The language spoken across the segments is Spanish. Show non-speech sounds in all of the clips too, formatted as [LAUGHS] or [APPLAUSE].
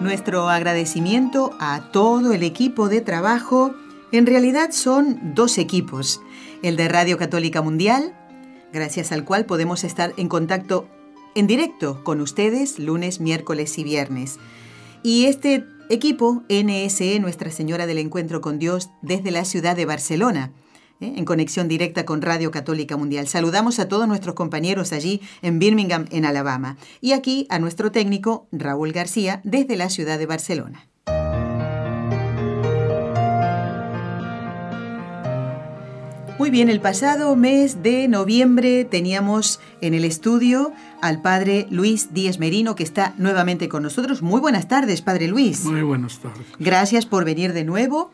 Nuestro agradecimiento a todo el equipo de trabajo. En realidad son dos equipos. El de Radio Católica Mundial, gracias al cual podemos estar en contacto en directo con ustedes lunes, miércoles y viernes. Y este equipo, NSE, Nuestra Señora del Encuentro con Dios, desde la ciudad de Barcelona. ¿Eh? en conexión directa con Radio Católica Mundial. Saludamos a todos nuestros compañeros allí en Birmingham, en Alabama, y aquí a nuestro técnico Raúl García desde la ciudad de Barcelona. Muy bien, el pasado mes de noviembre teníamos en el estudio al padre Luis Díez Merino, que está nuevamente con nosotros. Muy buenas tardes, padre Luis. Muy buenas tardes. Gracias por venir de nuevo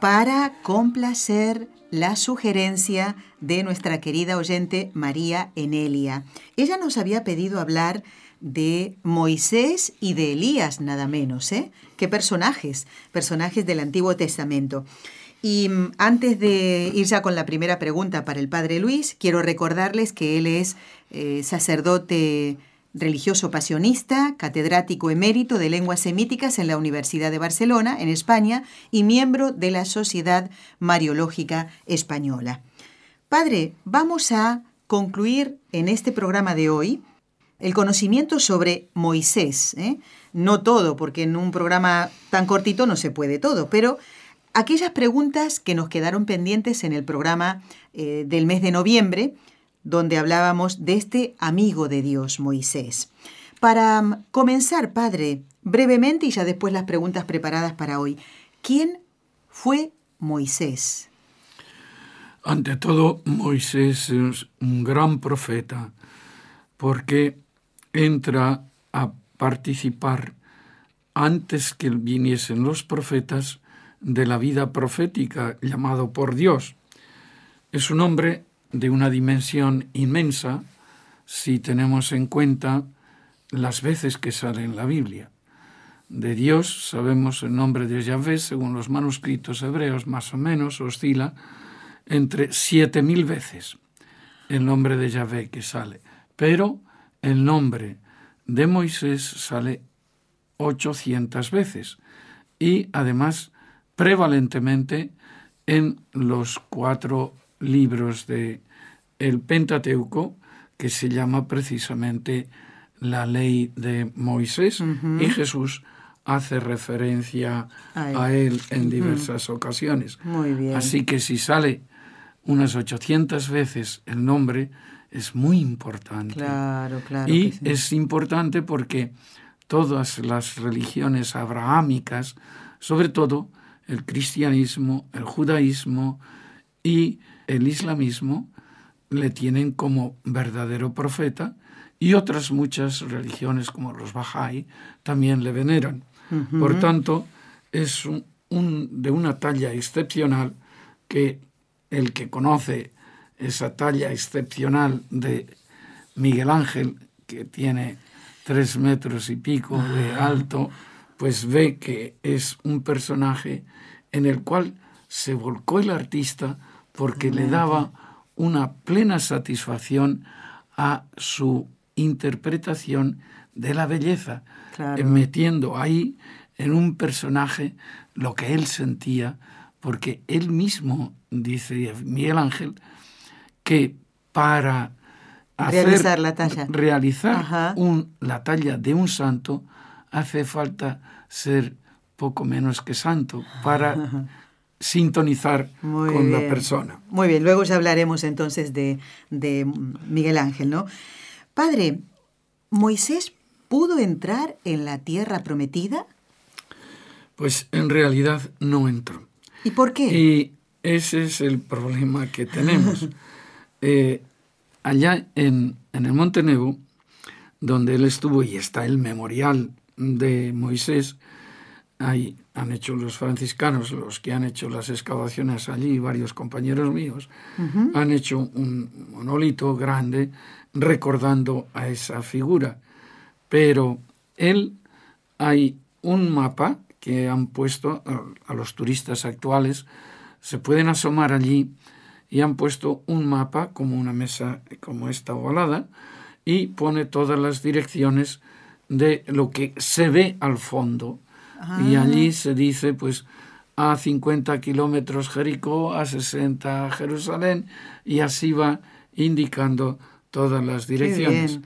para complacer la sugerencia de nuestra querida oyente María Enelia. Ella nos había pedido hablar de Moisés y de Elías, nada menos, ¿eh? ¿Qué personajes? Personajes del Antiguo Testamento. Y mm, antes de ir ya con la primera pregunta para el Padre Luis, quiero recordarles que él es eh, sacerdote religioso pasionista, catedrático emérito de lenguas semíticas en la Universidad de Barcelona, en España, y miembro de la Sociedad Mariológica Española. Padre, vamos a concluir en este programa de hoy el conocimiento sobre Moisés. ¿eh? No todo, porque en un programa tan cortito no se puede todo, pero aquellas preguntas que nos quedaron pendientes en el programa eh, del mes de noviembre, donde hablábamos de este amigo de Dios, Moisés. Para mm, comenzar, Padre, brevemente y ya después las preguntas preparadas para hoy, ¿quién fue Moisés? Ante todo, Moisés es un gran profeta porque entra a participar antes que viniesen los profetas de la vida profética llamado por Dios. Es un hombre de una dimensión inmensa si tenemos en cuenta las veces que sale en la Biblia. De Dios sabemos el nombre de Yahvé, según los manuscritos hebreos, más o menos oscila entre siete mil veces el nombre de Yahvé que sale. Pero el nombre de Moisés sale 800 veces y además prevalentemente en los cuatro libros de el Pentateuco, que se llama precisamente la ley de Moisés, y Jesús hace referencia a él, en diversas ocasiones. Muy bien. Así que si sale unas 800 veces el nombre, es muy importante. Claro, claro. Y es importante porque todas las religiones abrahámicas, sobre todo el cristianismo, el judaísmo y el islamismo le tienen como verdadero profeta y otras muchas religiones como los Bahá'í también le veneran. Por tanto, es un, de una talla excepcional que el que conoce esa talla excepcional de Miguel Ángel, que tiene tres metros y pico de ah. alto, pues ve que es un personaje en el cual se volcó el artista porque le daba una plena satisfacción a su interpretación de la belleza, metiendo ahí en un personaje lo que él sentía, porque él mismo, dice Miguel Ángel, que para realizar la talla, realizar la talla de un santo hace falta ser poco menos que santo para [LAUGHS] sintonizar con la persona. Muy bien, luego ya hablaremos entonces de, de Miguel Ángel, ¿no? Padre, ¿Moisés pudo entrar en la tierra prometida? Pues en realidad no entró. ¿Y por qué? Y ese es el problema que tenemos. [LAUGHS] Eh, allá en, en el Monte Nebo, donde él estuvo y está el memorial de Moisés, ahí han hecho los franciscanos, los que han hecho las excavaciones allí, varios compañeros míos, han hecho un monolito grande recordando a esa figura. Pero él, hay un mapa que han puesto a, los turistas actuales, se pueden asomar allí y han puesto un mapa como una mesa como esta ovalada y pone todas las direcciones de lo que se ve al fondo. Y ah. allí se dice, pues, a 50 kilómetros Jericó, a 60 Jerusalén, y así va indicando todas las direcciones.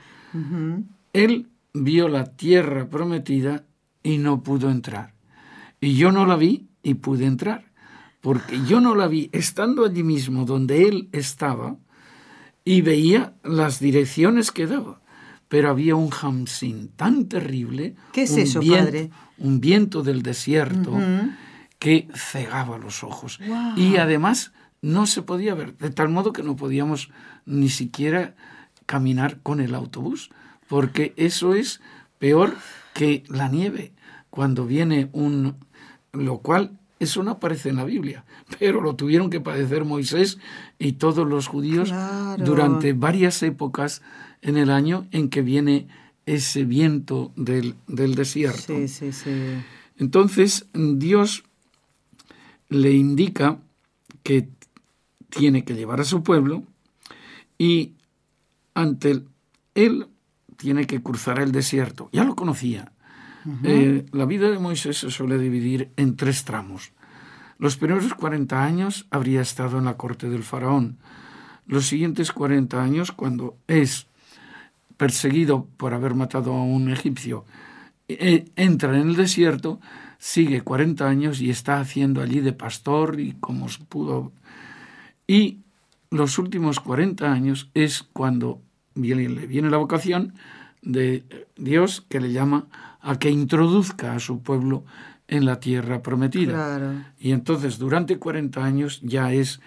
Él vio la tierra prometida y no pudo entrar. Y yo no la vi y pude entrar, porque yo no la vi estando allí mismo donde él estaba y veía las direcciones que daba. Pero había un hamsin tan terrible. ¿Qué es eso, padre? Un viento del desierto que cegaba los ojos. Y además no se podía ver, de tal modo que no podíamos ni siquiera caminar con el autobús, porque eso es peor que la nieve, cuando viene un... lo cual eso no aparece en la Biblia, pero lo tuvieron que padecer Moisés y todos los judíos durante varias épocas en el año en que viene ese viento del, del desierto. Sí, sí, sí. Entonces Dios le indica que tiene que llevar a su pueblo y ante él tiene que cruzar el desierto. Ya lo conocía. Eh, la vida de Moisés se suele dividir en tres tramos. Los primeros 40 años habría estado en la corte del faraón. Los siguientes 40 años, cuando es perseguido por haber matado a un egipcio, e, entra en el desierto, sigue 40 años y está haciendo allí de pastor y como pudo. Y los últimos 40 años es cuando viene, le viene la vocación de Dios que le llama a que introduzca a su pueblo en la tierra prometida. Y entonces durante 40 años ya es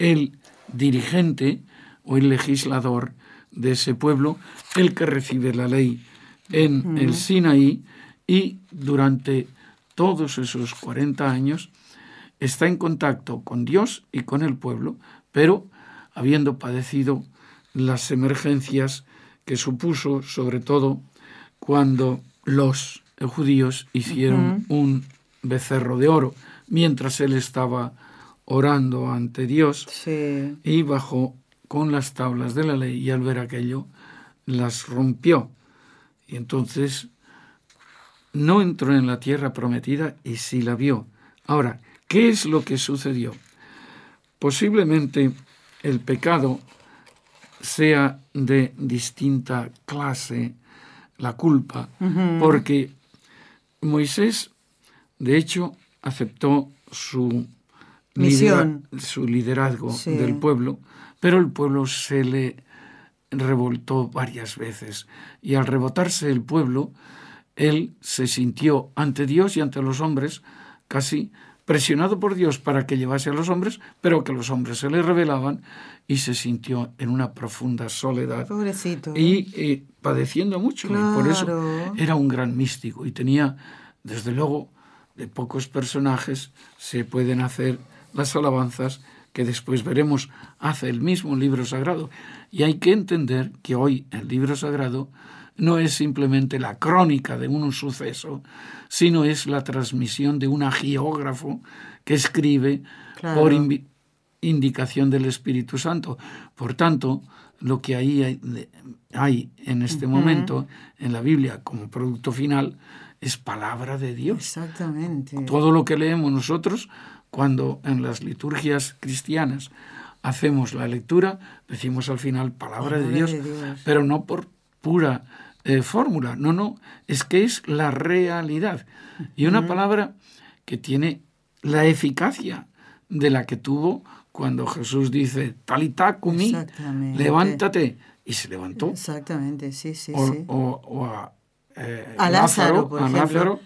el dirigente o el legislador de ese pueblo el que recibe la ley en el Sinaí y durante todos esos 40 años está en contacto con Dios y con el pueblo, pero habiendo padecido las emergencias que supuso sobre todo cuando los judíos hicieron un becerro de oro mientras él estaba orando ante Dios y bajó con las tablas de la ley y al ver aquello las rompió. Y entonces no entró en la tierra prometida y sí la vio. Ahora, ¿qué es lo que sucedió? Posiblemente el pecado sea de distinta clase la culpa, porque Moisés, de hecho, aceptó su, Misión. su liderazgo del pueblo, pero el pueblo se le revoltó varias veces. Y al rebotarse el pueblo, él se sintió ante Dios y ante los hombres casi presionado por Dios para que llevase a los hombres, pero que los hombres se le rebelaban y se sintió en una profunda soledad. Pobrecito. Y eh, padeciendo mucho. Y por eso era un gran místico y tenía, desde luego, de pocos personajes se pueden hacer las alabanzas que después veremos hace el mismo libro sagrado. Y hay que entender que hoy el libro sagrado no es simplemente la crónica de un suceso, sino es la transmisión de un geógrafo que escribe por indicación del Espíritu Santo. Por tanto, lo que ahí hay, en este momento en la Biblia como producto final es palabra de Dios. Exactamente. Todo lo que leemos nosotros cuando en las liturgias cristianas hacemos la lectura, decimos al final palabra, de, Dios, pero no por pura eh, fórmula, no, no, es que es la realidad. Y una palabra que tiene la eficacia de la que tuvo cuando Jesús dice, talitakumi, levántate, y se levantó. Exactamente, sí, sí. O, sí. o, a, eh, Lázaro, por Lázaro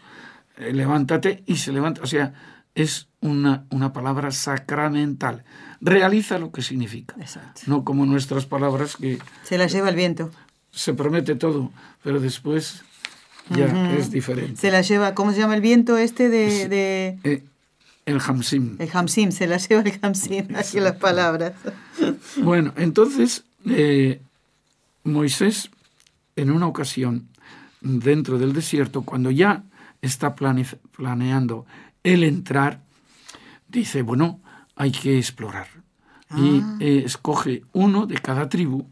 eh, levántate y se levanta. O sea, es una, una palabra sacramental. Realiza lo que significa. Exacto. No como nuestras palabras que... Se las lleva el viento se promete todo, pero después ya es diferente. Se la lleva, ¿cómo se llama el viento este de...? de... Eh, el Hamsim. El Hamsim, se la lleva el Hamsim, [LAUGHS] así las palabras. Bueno, entonces eh, Moisés, en una ocasión, dentro del desierto, cuando ya está planeando el entrar, dice, bueno, hay que explorar. Y ah. eh, escoge uno de cada tribu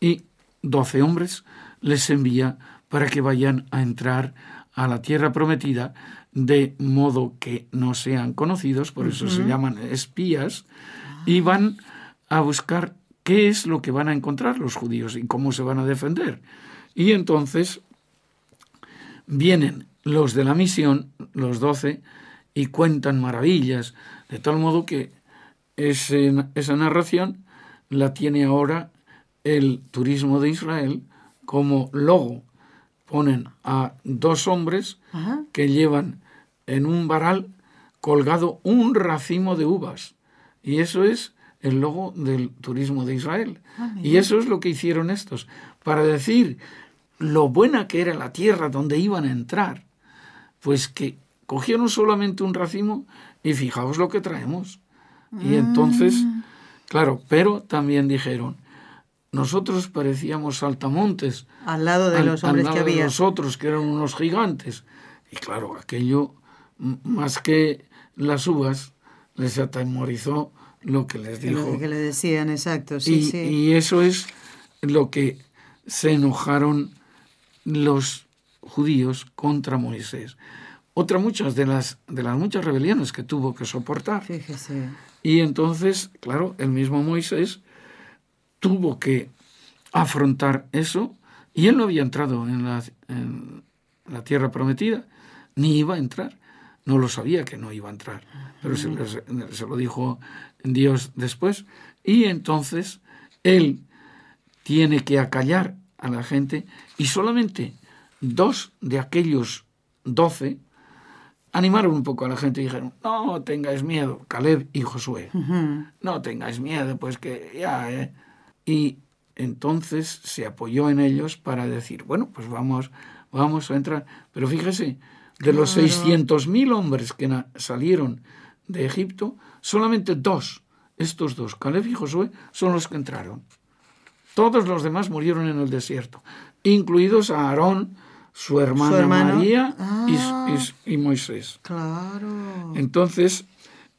y doce hombres les envía para que vayan a entrar a la tierra prometida de modo que no sean conocidos, por eso se llaman espías, y van a buscar qué es lo que van a encontrar los judíos y cómo se van a defender. Y entonces vienen los de la misión, los doce, y cuentan maravillas, de tal modo que esa narración la tiene ahora el turismo de Israel como logo. Ponen a dos hombres que llevan en un varal colgado un racimo de uvas. Y eso es el logo del turismo de Israel. Ah, y eso es lo que hicieron estos, para decir lo buena que era la tierra donde iban a entrar, pues que cogieron solamente un racimo y fijaos lo que traemos. Y entonces, ah. claro, pero también dijeron, nosotros parecíamos saltamontes. Al lado de los hombres que había. De nosotros, que eran unos gigantes. Y claro, aquello, más que las uvas, les atemorizó lo que les dijo. Lo que le decían, exacto, sí, y, sí. Y eso es lo que se enojaron los judíos contra Moisés. Otra muchas de las, de las muchas rebeliones que tuvo que soportar. Fíjese. Y entonces, claro, el mismo Moisés tuvo que afrontar eso y él no había entrado en la, en la tierra prometida, ni iba a entrar. No lo sabía que no iba a entrar, pero se, se lo dijo Dios después. Y entonces él tiene que acallar a la gente y solamente dos de aquellos doce animaron un poco a la gente y dijeron, no tengáis miedo, Caleb y Josué, no tengáis miedo, pues que ya... ¿eh? Y entonces se apoyó en ellos para decir, bueno, pues vamos, vamos a entrar. Pero fíjese, de los 600.000 hombres que salieron de Egipto, solamente dos, estos dos, Caleb y Josué, son los que entraron. Todos los demás murieron en el desierto, incluidos a Aarón, su hermana María ah. y, Moisés. Claro. Entonces,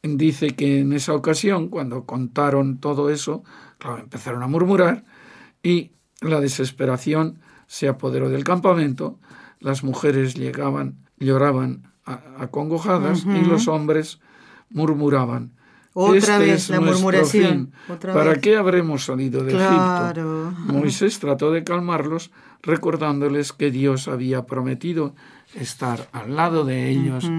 dice que en esa ocasión, cuando contaron todo eso, claro, empezaron a murmurar y la desesperación se apoderó del campamento, las mujeres llegaban, lloraban acongojadas y los hombres murmuraban. Otra este vez la murmuración. ¿Para qué habremos salido de Egipto? Moisés trató de calmarlos, recordándoles que Dios había prometido estar al lado de ellos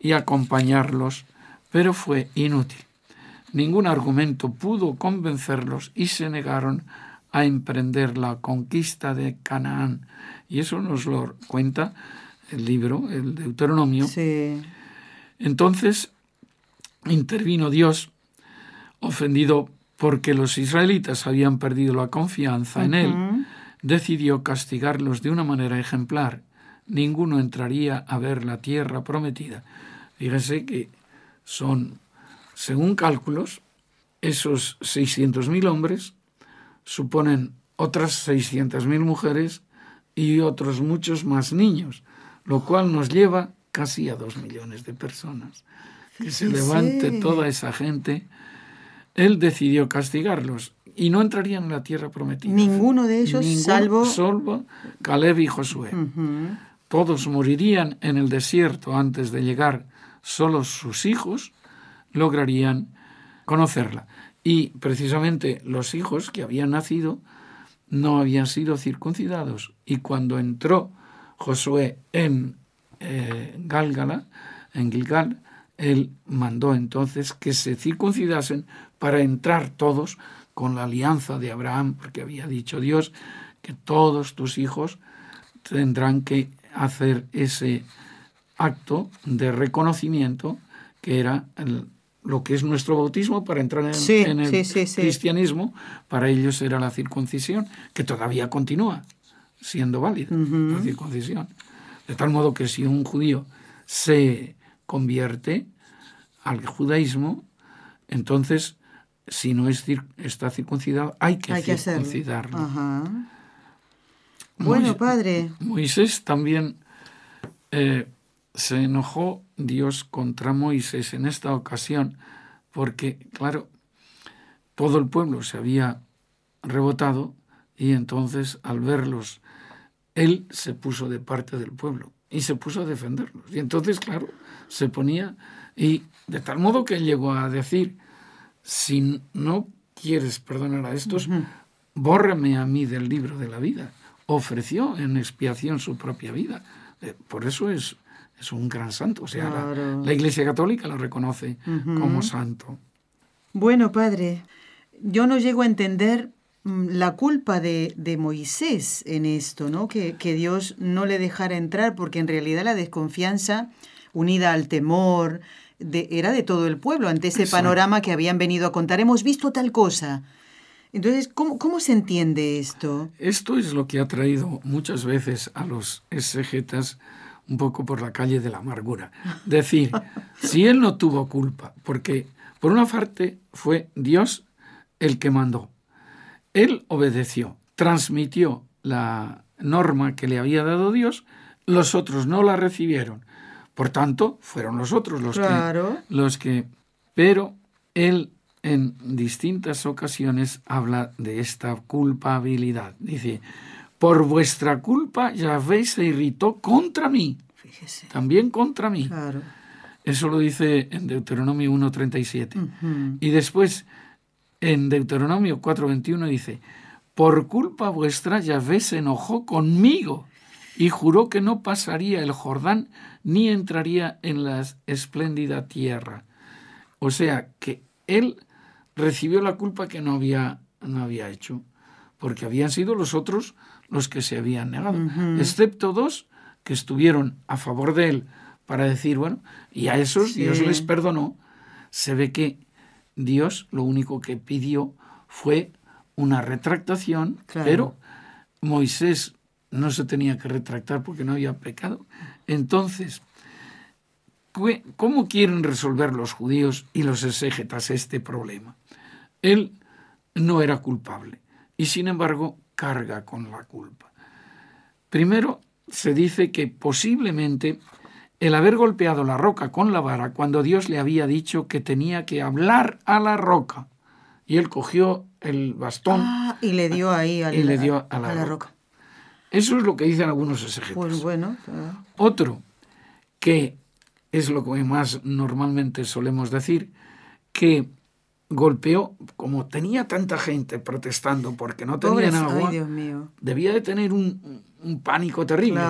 y acompañarlos, pero fue inútil. Ningún argumento pudo convencerlos y se negaron a emprender la conquista de Canaán. Y eso nos lo cuenta el libro, el Deuteronomio. Entonces intervino Dios, ofendido porque los israelitas habían perdido la confianza en él, decidió castigarlos de una manera ejemplar. Ninguno entraría a ver la tierra prometida. Fíjense que son, según cálculos, esos 600.000 hombres suponen otras 600.000 mujeres y otros muchos más niños, lo cual nos lleva casi a dos millones de personas que se levante toda esa gente, él decidió castigarlos y no entrarían en la tierra prometida. Ninguno de ellos, salvo... Salvo Caleb y Josué. Todos morirían en el desierto antes de llegar, solo sus hijos lograrían conocerla. Y precisamente los hijos que habían nacido no habían sido circuncidados. Y cuando entró Josué en eh, Gálgala, en Gilgal, él mandó entonces que se circuncidasen para entrar todos con la alianza de Abraham, porque había dicho Dios que todos tus hijos tendrán que hacer ese acto de reconocimiento que era lo que es nuestro bautismo para entrar en, el cristianismo, para ellos era la circuncisión, que todavía continúa siendo válida, la circuncisión. De tal modo que si un judío se convierte al judaísmo, entonces, si no es está circuncidado, hay que, circuncidarlo. Bueno, padre. Moisés también eh, se enojó Dios contra Moisés en esta ocasión, porque, claro, todo el pueblo se había rebotado y entonces al verlos, él se puso de parte del pueblo y se puso a defenderlos. Y entonces, claro, se ponía y de tal modo que él llegó a decir, si no quieres perdonar a estos, bórrame a mí del libro de la vida. Ofreció en expiación su propia vida. Eh, por eso es, es un gran santo. O sea, la, Iglesia Católica lo reconoce como santo. Bueno, padre, yo no llego a entender mm, la culpa de, de Moisés en esto, ¿no? Que, que, Dios no le dejara entrar, porque en realidad la desconfianza, unida al temor, de, era de todo el pueblo ante ese panorama que habían venido a contar. Hemos visto tal cosa. Entonces, ¿cómo, ¿cómo se entiende esto? Esto es lo que ha traído muchas veces a los exegetas un poco por la calle de la amargura. Decir, [LAUGHS] si él no tuvo culpa, porque por una parte fue Dios el que mandó. Él obedeció, transmitió la norma que le había dado Dios, los otros no la recibieron. Por tanto, fueron los otros los que los que pero él en distintas ocasiones habla de esta culpabilidad. Dice, por vuestra culpa Yahvé se irritó contra mí. Fíjese. También contra mí. Eso lo dice en Deuteronomio 1.37. Y después, en Deuteronomio 4.21 dice, por culpa vuestra Yahvé se enojó conmigo y juró que no pasaría el Jordán ni entraría en la espléndida tierra. O sea, que él recibió la culpa que no había, no había hecho, porque habían sido los otros los que se habían negado, excepto dos que estuvieron a favor de él para decir, bueno, y a esos Dios les perdonó. Se ve que Dios lo único que pidió fue una retractación, pero Moisés no se tenía que retractar porque no había pecado. Entonces, ¿cómo quieren resolver los judíos y los exégetas este problema? Él no era culpable y sin embargo carga con la culpa. Primero, se dice que posiblemente el haber golpeado la roca con la vara cuando Dios le había dicho que tenía que hablar a la roca. Y él cogió el bastón ah, y le dio ahí y le dio a la, roca. Eso es lo que dicen algunos exégetas. Pues bueno. Otro, que es lo que más normalmente solemos decir, que golpeó, como tenía tanta gente protestando porque no tenían agua, debía de tener un, pánico terrible.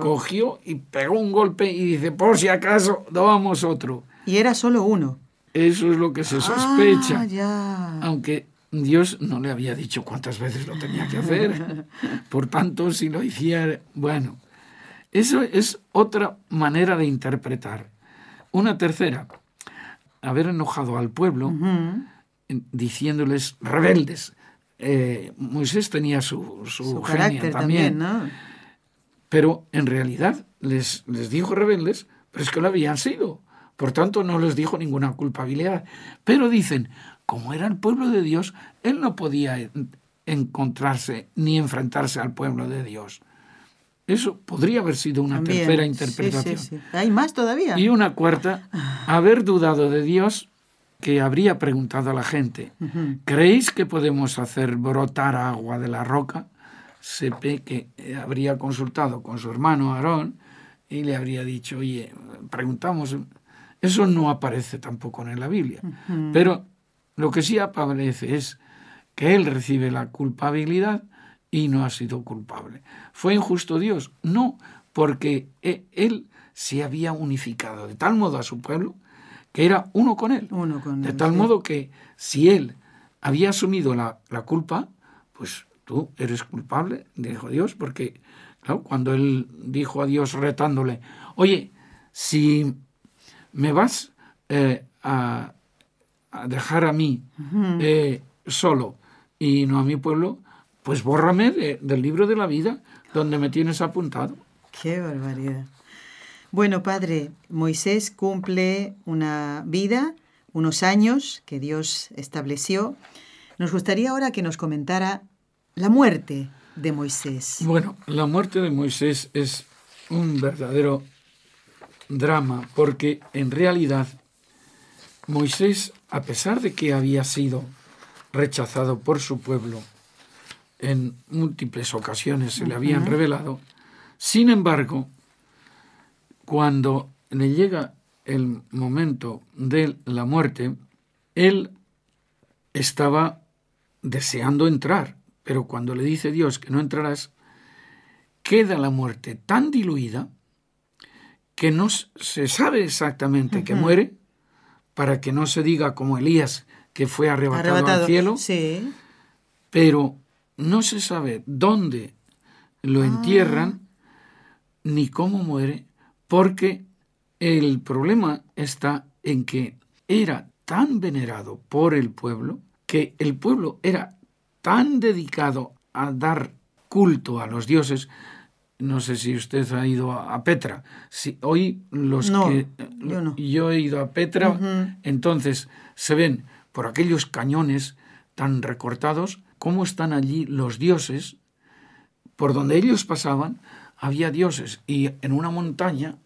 Cogió y pegó un golpe y dice, por si acaso, dábamos otro. Y era solo uno. Eso es lo que se sospecha. Ah, ya. Aunque Dios no le había dicho cuántas veces lo tenía que hacer. [LAUGHS] Por tanto, si lo hiciera, bueno, eso es otra manera de interpretar. Una tercera, haber enojado al pueblo diciéndoles rebeldes. Eh, Moisés tenía su, su, carácter también, pero en realidad les, les dijo rebeldes, pero es que lo habían sido. Por tanto, no les dijo ninguna culpabilidad. Pero dicen, como era el pueblo de Dios, él no podía encontrarse ni enfrentarse al pueblo de Dios. Eso podría haber sido una tercera interpretación. Hay más todavía. Y una cuarta, haber dudado de Dios que habría preguntado a la gente, ¿creéis que podemos hacer brotar agua de la roca? Sepe que eh, habría consultado con su hermano Aarón y le habría dicho, oye, preguntamos, eso no aparece tampoco en la Biblia, pero lo que sí aparece es que él recibe la culpabilidad y no ha sido culpable. ¿Fue injusto Dios? No, porque e, él se había unificado de tal modo a su pueblo que era uno con él. de tal modo que si él había asumido la, culpa, pues tú eres culpable, dijo Dios, porque cuando él dijo a Dios retándole, oye, si me vas eh, a, dejar a mí eh, solo y no a mi pueblo, pues bórrame del libro de la vida donde me tienes apuntado. Qué barbaridad. Bueno, Padre, Moisés cumple una vida, unos años que Dios estableció. Nos gustaría ahora que nos comentara la muerte de Moisés. Bueno, la muerte de Moisés es un verdadero drama porque en realidad Moisés, a pesar de que había sido rechazado por su pueblo, en múltiples ocasiones se le habían revelado, sin embargo, cuando le llega el momento de la muerte, él estaba deseando entrar, pero cuando le dice Dios que no entrarás, queda la muerte tan diluida que no se sabe exactamente que muere, para que no se diga como Elías que fue arrebatado, al cielo, sí. pero no se sabe dónde lo Ah. entierran ni cómo muere, porque el problema está en que era tan venerado por el pueblo, que el pueblo era tan dedicado a dar culto a los dioses, no sé si usted ha ido a Petra. Si hoy los No, que yo no. yo he ido a Petra, entonces se ven por aquellos cañones tan recortados cómo están allí los dioses. Por donde ellos pasaban había dioses y en una montaña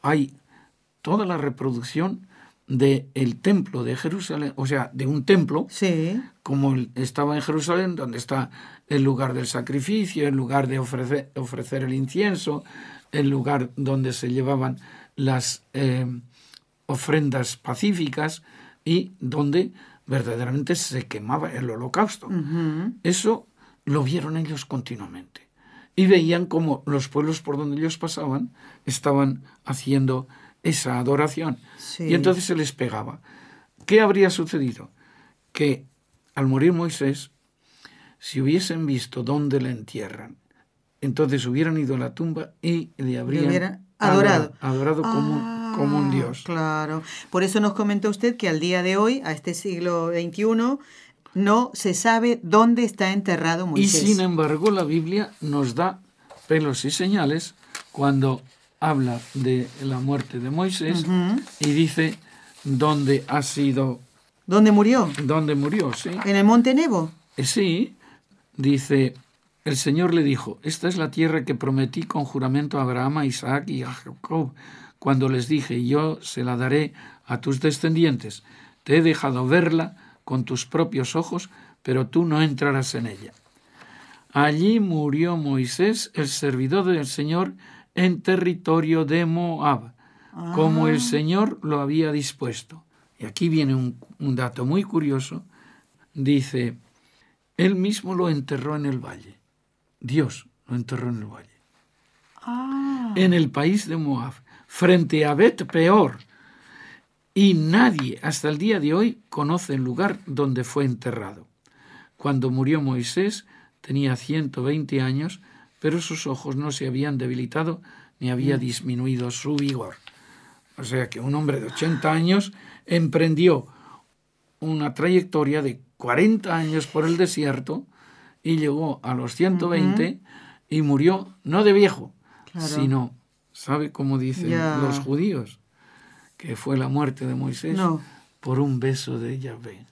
hay toda la reproducción de el templo de Jerusalén, o sea, de un templo Sí. como estaba en Jerusalén, donde está el lugar del sacrificio, el lugar de ofrecer, ofrecer el incienso, el lugar donde se llevaban las eh, ofrendas pacíficas y donde verdaderamente se quemaba el holocausto. Eso lo vieron ellos continuamente. Y veían como los pueblos por donde ellos pasaban estaban haciendo esa adoración. Sí. Y entonces se les pegaba. ¿Qué habría sucedido? Que al morir Moisés, si hubiesen visto dónde le entierran, entonces hubieran ido a la tumba y le habrían adorado. adorado como, Ah, como un dios. Claro. Por eso nos comenta usted que al día de hoy, a este siglo XXI, no se sabe dónde está enterrado Y Moisés. sin embargo la Biblia nos da pelos y señales cuando habla de la muerte de Moisés y dice dónde ha sido, ¿Dónde murió? dónde murió, ¿sí? ¿En el Monte Nebo? Eh, Sí, dice, el Señor le dijo, esta es la tierra que prometí con juramento a Abraham, a Isaac y a Jacob, cuando les dije, yo se la daré a tus descendientes. Te he dejado verla con tus propios ojos, pero tú no entrarás en ella. Allí murió Moisés, el servidor del Señor, en territorio de Moab, como el Señor lo había dispuesto. Y aquí viene un, un dato muy curioso. Dice, él mismo lo enterró en el valle. Dios lo enterró en el valle. Ah. En el país de Moab, frente a Bet Peor. Y nadie hasta el día de hoy conoce el lugar donde fue enterrado. Cuando murió Moisés tenía 120 años, pero sus ojos no se habían debilitado ni había disminuido su vigor. O sea que un hombre de 80 años emprendió una trayectoria de 40 años por el desierto y llegó a los 120 y murió no de viejo, Claro. sino, ¿sabe cómo dicen los judíos? Que fue la muerte de Moisés No. por un beso de Yahvé.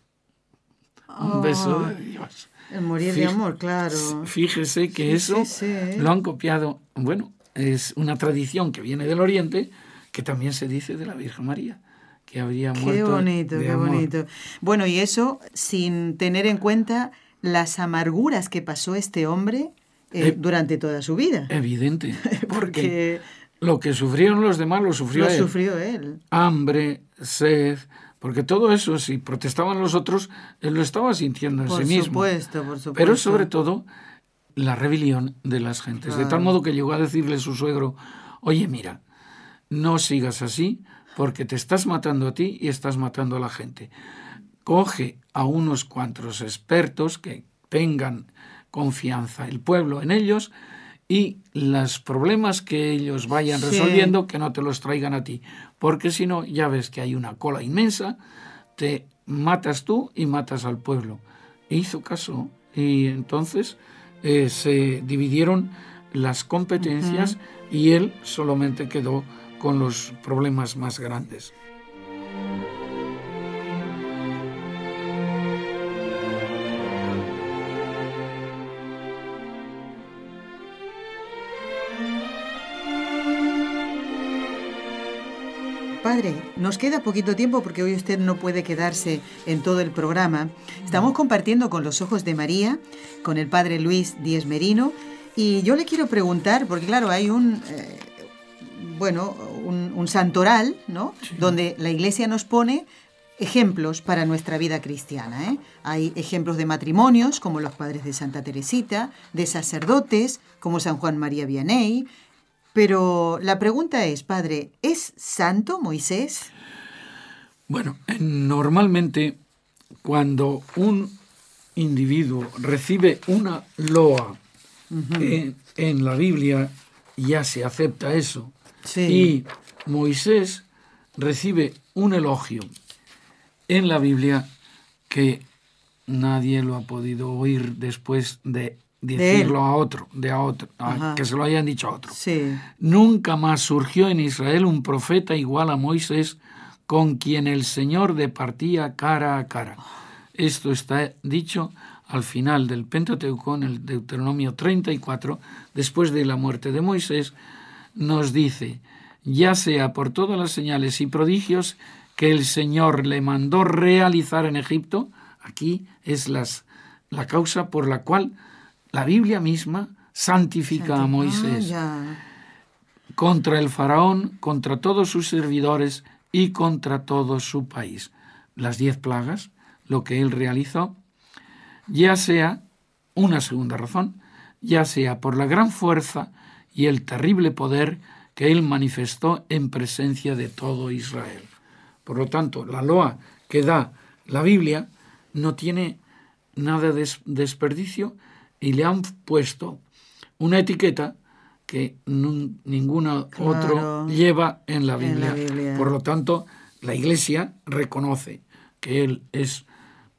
Un beso de Dios. El morir de amor, claro. Fíjese que Sí, eso sí, sí. lo han copiado. Bueno, es una tradición que viene del Oriente, que también se dice de la Virgen María, que habría Qué muerto bonito, de qué amor. bonito. Bueno, y eso sin tener en cuenta las amarguras que pasó este hombre eh, Eh, durante toda su vida. Evidente, [LAUGHS] porque Porque lo que sufrieron los demás lo sufrió lo él. sufrió él. Hambre, sed, porque todo eso, si protestaban los otros, él lo estaba sintiendo en Por sí mismo. supuesto, por supuesto. Pero sobre todo la rebelión de las gentes. De tal modo que llegó a decirle su suegro, oye, mira, no sigas así porque te estás matando a ti y estás matando a la gente. Coge a unos cuantos expertos que tengan confianza el pueblo en ellos y los problemas que ellos vayan Sí. resolviendo que no te los traigan a ti, porque si no ya ves que hay una cola inmensa, te matas tú y matas al pueblo. E hizo caso y entonces eh, se dividieron las competencias y él solamente quedó con los problemas más grandes. Padre, nos queda poquito tiempo porque hoy usted no puede quedarse en todo el programa. Estamos compartiendo con los ojos de María, con el Padre Luis Díez Merino, y yo le quiero preguntar, porque claro, hay un, eh, bueno, un, santoral, ¿no? Donde la Iglesia nos pone ejemplos para nuestra vida cristiana. ¿eh? Hay ejemplos de matrimonios, como los padres de Santa Teresita, de sacerdotes, como San Juan María Vianney, pero la pregunta es, padre, ¿es santo Moisés? Bueno, normalmente cuando un individuo recibe una loa en, la Biblia, ya se acepta eso. Y Moisés recibe un elogio en la Biblia que nadie lo ha podido oír después de decirlo a otro, de a otro, que se lo hayan dicho a otro. Nunca más surgió en Israel un profeta igual a Moisés con quien el Señor departía cara a cara. Esto está dicho al final del Pentateuco, en el Deuteronomio 34, después de la muerte de Moisés, nos dice, ya sea por todas las señales y prodigios que el Señor le mandó realizar en Egipto, aquí es las, la causa por la cual la Biblia misma santifica a Moisés contra el faraón, contra todos sus servidores y contra todo su país. Las diez plagas, lo que él realizó, ya sea una segunda razón, ya sea por la gran fuerza y el terrible poder que él manifestó en presencia de todo Israel. Por lo tanto, la loa que da la Biblia no tiene nada de desperdicio y le han puesto una etiqueta que ninguna otro lleva en la, Biblia. Por lo tanto, la Iglesia reconoce que Él es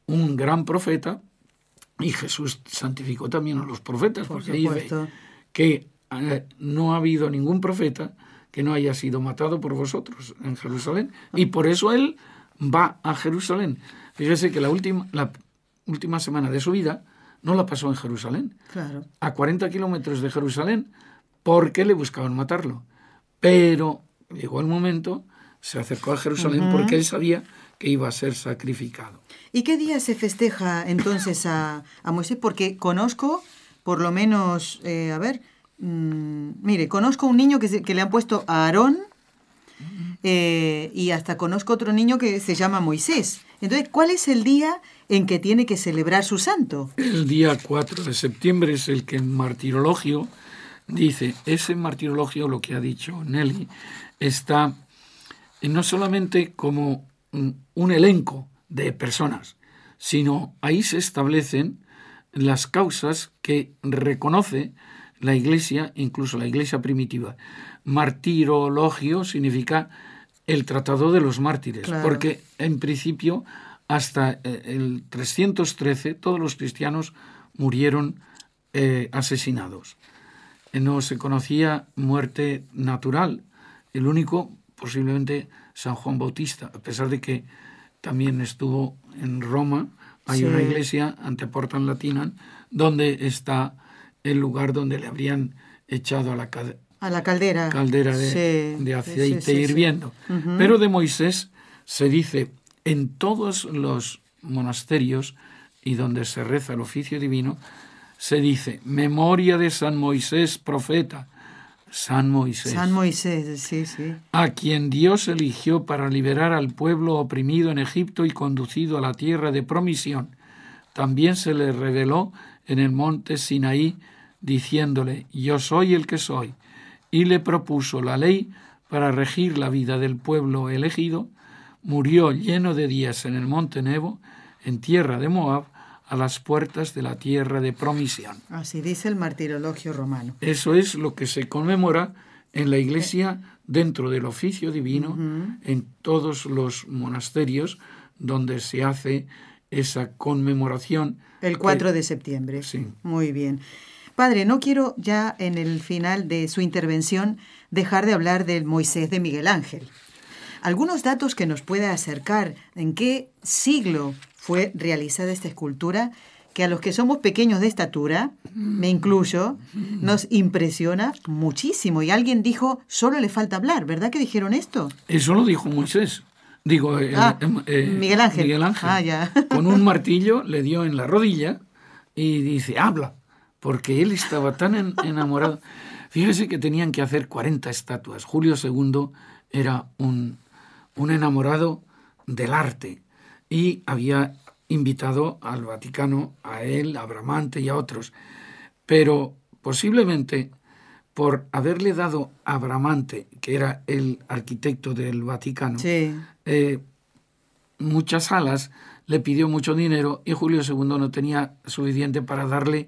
un gran profeta y Jesús santificó también a los profetas, porque dice que eh, no ha habido ningún profeta que no haya sido matado por vosotros en Jerusalén. Y por eso Él va a Jerusalén. Fíjese que la última, la última semana de su vida, no la pasó en Jerusalén. Claro. A 40 kilómetros de Jerusalén, porque le buscaban matarlo. Pero llegó el momento, se acercó a Jerusalén porque él sabía que iba a ser sacrificado. ¿Y qué día se festeja entonces a, Moisés? Porque conozco, por lo menos, eh, a ver, mm, mire, conozco un niño que, que le han puesto a Aarón eh, y hasta conozco otro niño que se llama Moisés. Entonces, ¿cuál es el día en que tiene que celebrar su santo? El día 4 de septiembre es el que en martirologio dice, ese martirologio, lo que ha dicho Nelly, está no solamente como un elenco de personas, sino ahí se establecen las causas que reconoce la Iglesia, incluso la Iglesia primitiva. Martirologio significa el Tratado de los Mártires, porque en principio hasta eh, el 313 todos los cristianos murieron eh, asesinados. No se conocía muerte natural. El único, posiblemente, San Juan Bautista, a pesar de que también estuvo en Roma, hay una iglesia, ante Portan Latina, donde está el lugar donde le habrían echado a la, a la caldera, caldera de, aceite hirviendo. Pero de Moisés se dice en todos los monasterios y donde se reza el oficio divino, se dice memoria de San Moisés, profeta. San Moisés. San Moisés, sí, sí. A quien Dios eligió para liberar al pueblo oprimido en Egipto y conducido a la tierra de promisión. También se le reveló en el monte Sinaí, diciéndole, Yo soy el que soy y le propuso la ley para regir la vida del pueblo elegido, murió lleno de días en el monte Nebo, en tierra de Moab, a las puertas de la tierra de promisión. Así dice el martirologio romano. Eso es lo que se conmemora en la iglesia dentro del oficio divino, en todos los monasterios donde se hace esa conmemoración. El 4 de septiembre. Sí. Muy bien. Padre, no quiero ya en el final de su intervención dejar de hablar del Moisés de Miguel Ángel. Algunos datos que nos pueda acercar en qué siglo fue realizada esta escultura, que a los que somos pequeños de estatura, me incluyo, nos impresiona muchísimo. Y alguien dijo, solo le falta hablar, ¿verdad que dijeron esto? Eso lo dijo Moisés. Digo, eh, Ah, eh, eh, Miguel Ángel. Miguel Ángel. Ah, ya. Con un martillo le dio en la rodilla y dice, habla, porque él estaba tan en- enamorado. Fíjese que tenían que hacer 40 estatuas. Julio II era un, un enamorado del arte y había invitado al Vaticano, a él, a Bramante y a otros. Pero posiblemente por haberle dado a Bramante, que era el arquitecto del Vaticano, Sí. eh, muchas salas, le pidió mucho dinero y Julio II no tenía suficiente para darle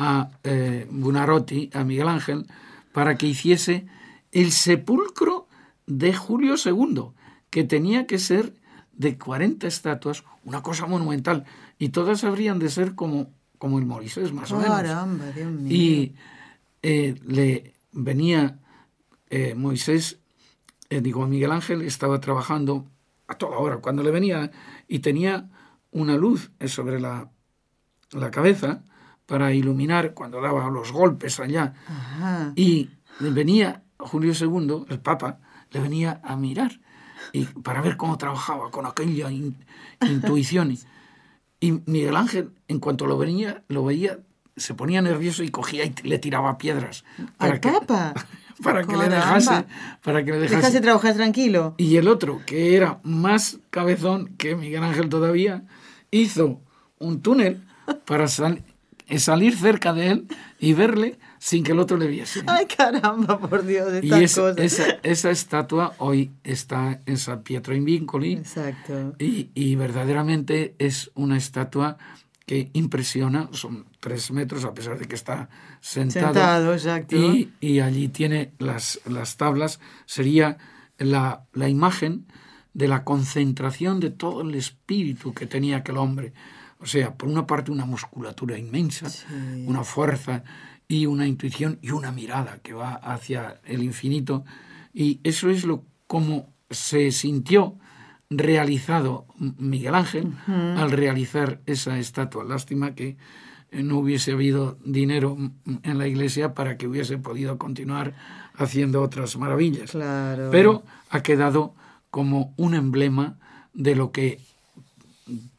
a eh, Buonarroti, a Miguel Ángel, para que hiciese el sepulcro de Julio II, que tenía que ser de 40 estatuas, una cosa monumental, y todas habrían de ser como, como el Moisés, más o menos. Caramba, Dios mío. Y eh, le venía eh, Moisés, eh, digo, Miguel Ángel estaba trabajando a toda hora cuando le venía y tenía una luz sobre la, la cabeza para iluminar cuando daba los golpes allá. Ajá. Y venía Julio II, el Papa, le venía a mirar y para ver cómo trabajaba con aquella in- intuición. Y, Miguel Ángel, en cuanto lo venía, lo veía, se ponía nervioso y cogía y le tiraba piedras ¿Al que, Papa? [LAUGHS] para que le dejase, para que le dejase. Dejase trabajar tranquilo. Y el otro, que era más cabezón que Miguel Ángel todavía, hizo un túnel para sal- eh, salir cerca de él y verle sin que el otro le viese. Ay, caramba, por Dios, Y estas esa, cosas. esa, esa estatua hoy está en San Pietro in Vincoli Exacto. y, y verdaderamente es una estatua que impresiona, son tres metros a pesar de que está sentado. Sentado, exacto. Y, y allí tiene las, las tablas, sería la, la imagen de la concentración de todo el espíritu que tenía aquel hombre. O sea, por una parte una musculatura inmensa, una fuerza y una intuición y una mirada que va hacia el infinito. Y eso es lo como se sintió realizado Miguel Ángel al realizar esa estatua. Lástima que eh, no hubiese habido dinero en la iglesia para que hubiese podido continuar haciendo otras maravillas. Claro. Pero ha quedado como un emblema de lo que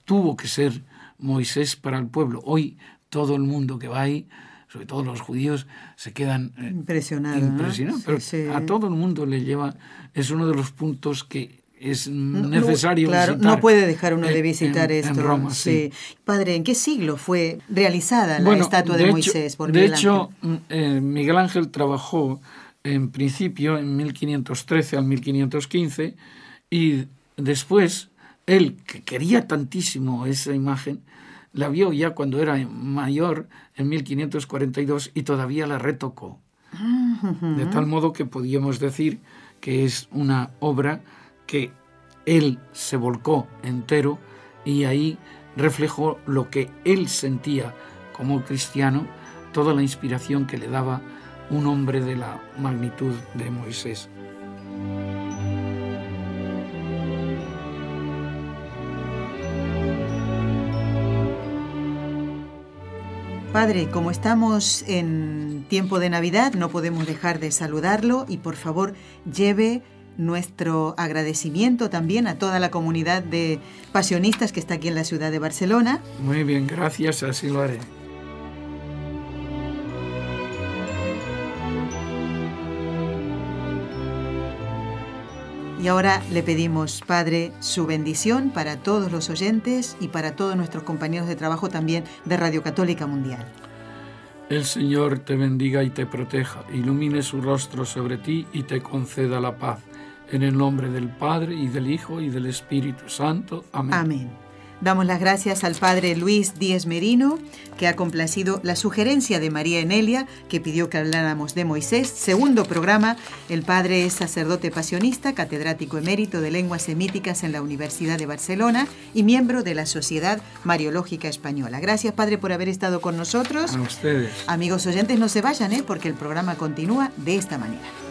tuvo que ser Moisés para el pueblo. Hoy todo el mundo que va ahí, sobre todo los judíos, se quedan eh, impresionados. Sí, Pero sí. a todo el mundo le lleva, es uno de los puntos que es necesario no, claro, visitar no puede dejar uno de visitar en- esto. En Roma, sí. Padre, ¿en qué siglo fue realizada la estatua de, hecho- Moisés por de Miguel hecho, Ángel? mm, eh, Miguel Ángel trabajó en principio en 1513 al 1515 y después él, que quería tantísimo esa imagen, la vio ya cuando era mayor, en 1542, y todavía la retocó. De tal modo que podíamos decir que es una obra que él se volcó entero y ahí reflejó lo que él sentía como cristiano, toda la inspiración que le daba un hombre de la magnitud de Moisés. Padre, como estamos en tiempo de Navidad, no podemos dejar de saludarlo y por favor lleve nuestro agradecimiento también a toda la comunidad de pasionistas que está aquí en la ciudad de Barcelona. Muy bien, gracias, así lo haré. Y ahora le pedimos, Padre, su bendición para todos los oyentes y para todos nuestros compañeros de trabajo también de Radio Católica Mundial. El Señor te bendiga y te proteja, ilumine su rostro sobre ti y te conceda la paz. En el nombre del Padre y del Hijo y del Espíritu Santo. Amén. Amén. Damos las gracias al padre Luis Díez Merino, que ha complacido la sugerencia de María Enelia, que pidió que habláramos de Moisés. Segundo programa, el padre es sacerdote pasionista, catedrático emérito de lenguas semíticas en la Universidad de Barcelona y miembro de la Sociedad Mariológica Española. Gracias, padre, por haber estado con nosotros. A ustedes. Amigos oyentes, no se vayan, ¿eh? porque el programa continúa de esta manera.